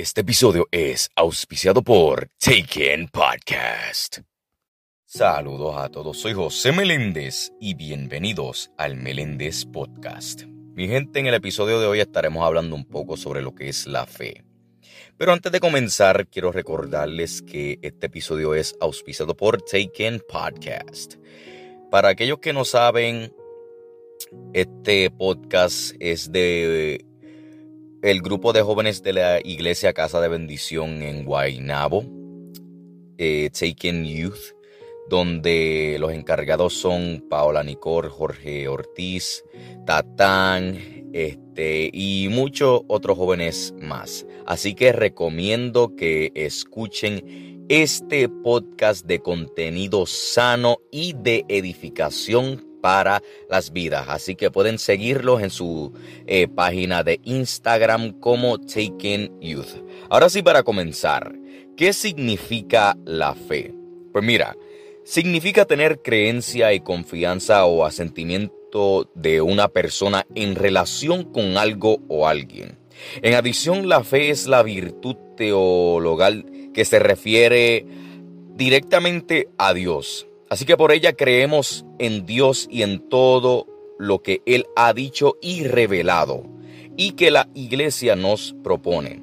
Este episodio es auspiciado por Taken Podcast. Saludos a todos, soy José Meléndez y bienvenidos al Meléndez Podcast. Mi gente, en el episodio de hoy estaremos hablando un poco sobre lo que es la fe. Pero antes de comenzar, quiero recordarles que este episodio es auspiciado por Taken Podcast. Para aquellos que no saben, este podcast es de el grupo de jóvenes de la iglesia Casa de Bendición en Guaynabo, eh, Taken Youth, donde los encargados son Paola Nicor, Jorge Ortiz, Tatán, este, y muchos otros jóvenes más. Así que recomiendo que escuchen este podcast de contenido sano y de edificación para las vidas. Así que pueden seguirlos en su eh, página de Instagram como Taken Youth. Ahora sí, para comenzar, ¿qué significa la fe? Pues mira, significa tener creencia y confianza o asentimiento de una persona en relación con algo o alguien. En adición, la fe es la virtud teologal que se refiere directamente a Dios Así que por ella creemos en Dios y en todo lo que Él ha dicho y revelado y que la iglesia nos propone.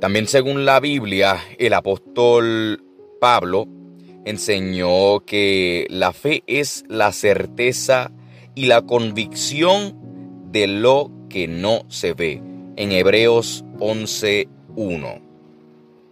También según la Biblia, el apóstol Pablo enseñó que la fe es la certeza y la convicción de lo que no se ve. En Hebreos 11.1.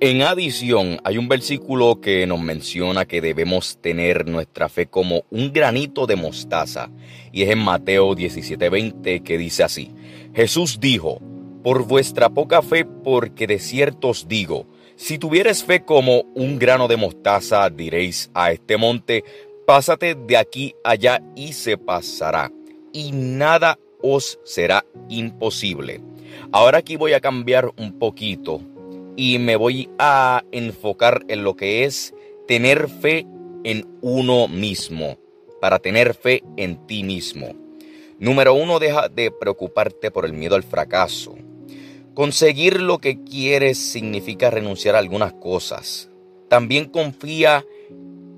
En adición, hay un versículo que nos menciona que debemos tener nuestra fe como un granito de mostaza, y es en Mateo 17:20 que dice así, Jesús dijo, por vuestra poca fe, porque de cierto os digo, si tuvieres fe como un grano de mostaza, diréis a este monte, pásate de aquí allá y se pasará, y nada os será imposible. Ahora aquí voy a cambiar un poquito y me voy a enfocar en lo que es tener fe en uno mismo, para tener fe en ti mismo. Número uno, deja de preocuparte por el miedo al fracaso. Conseguir lo que quieres significa renunciar a algunas cosas. También confía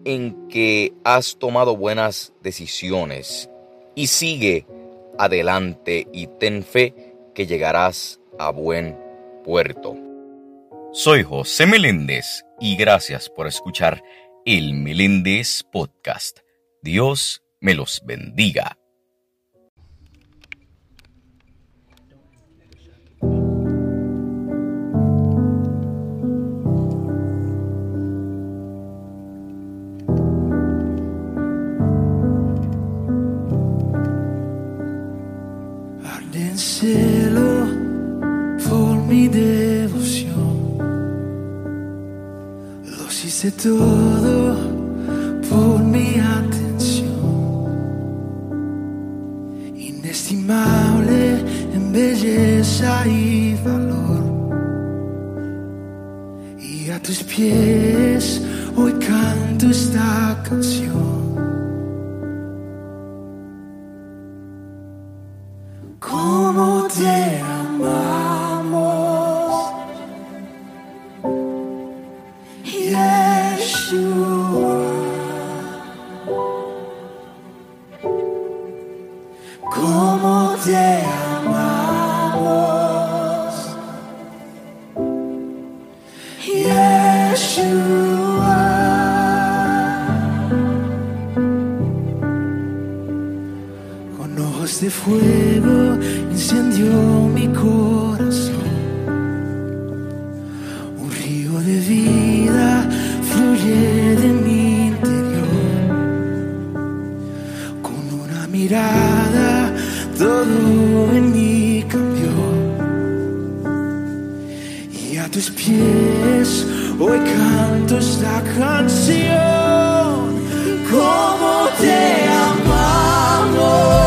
en que has tomado buenas decisiones y sigue adelante y ten fe que llegarás a buen puerto. Soy José Meléndez y gracias por escuchar el Meléndez Podcast. Dios me los bendiga. Hice todo por mi atención, inestimable en belleza y valor. Y a tus pies hoy canto esta canción. De fuego incendió mi corazón. Un río de vida fluye de mi interior. Con una mirada todo en mí cambió. Y a tus pies hoy canto esta canción. Como te como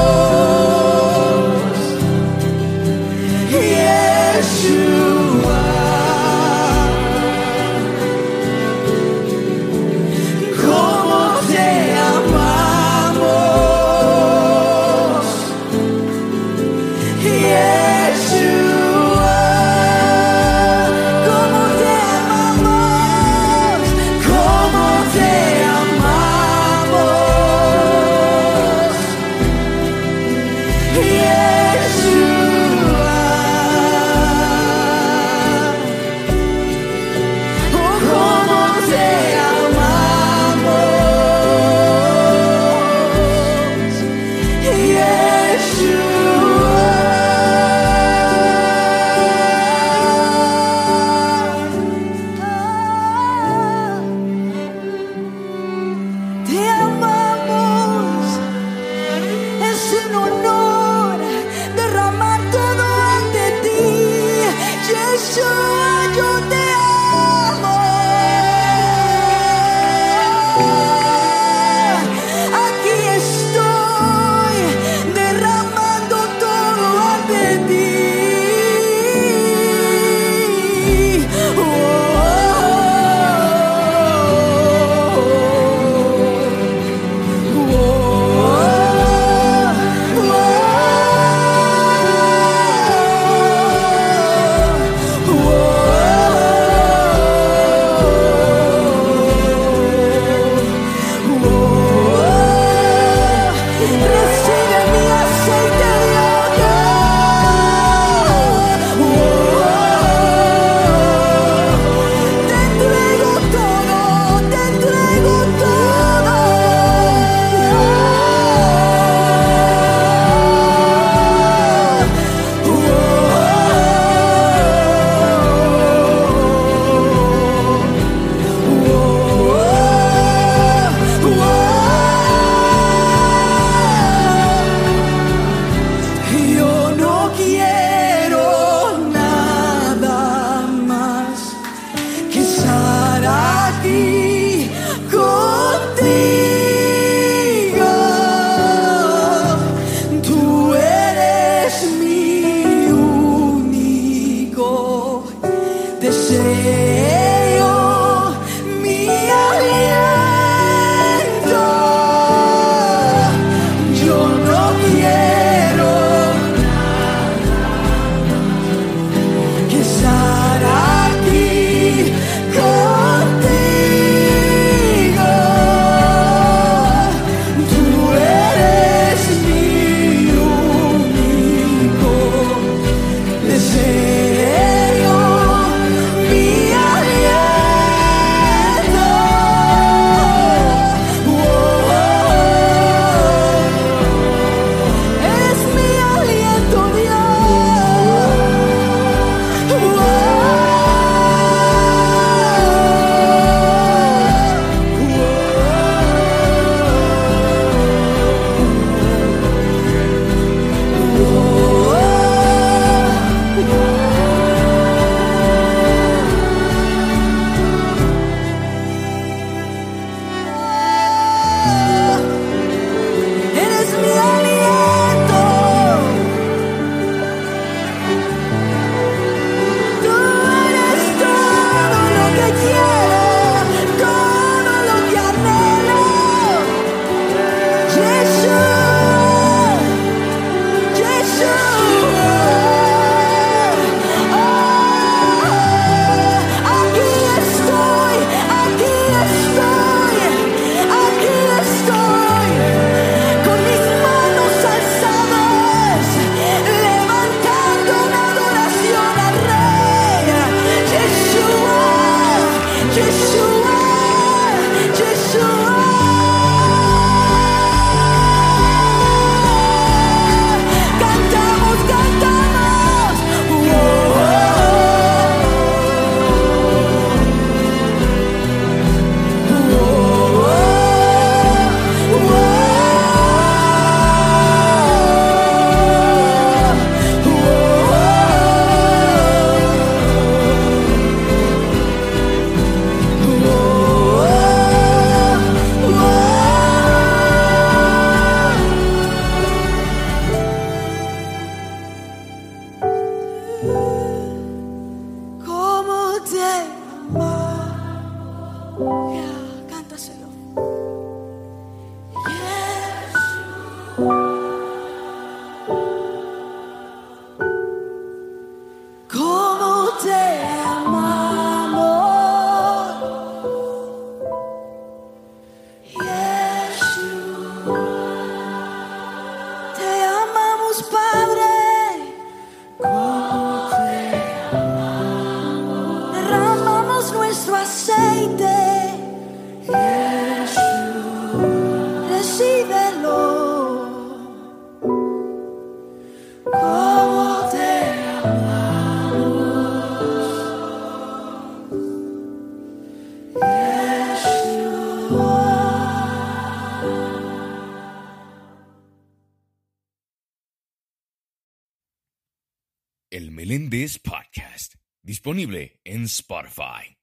Meléndez Podcast, disponible en Spotify.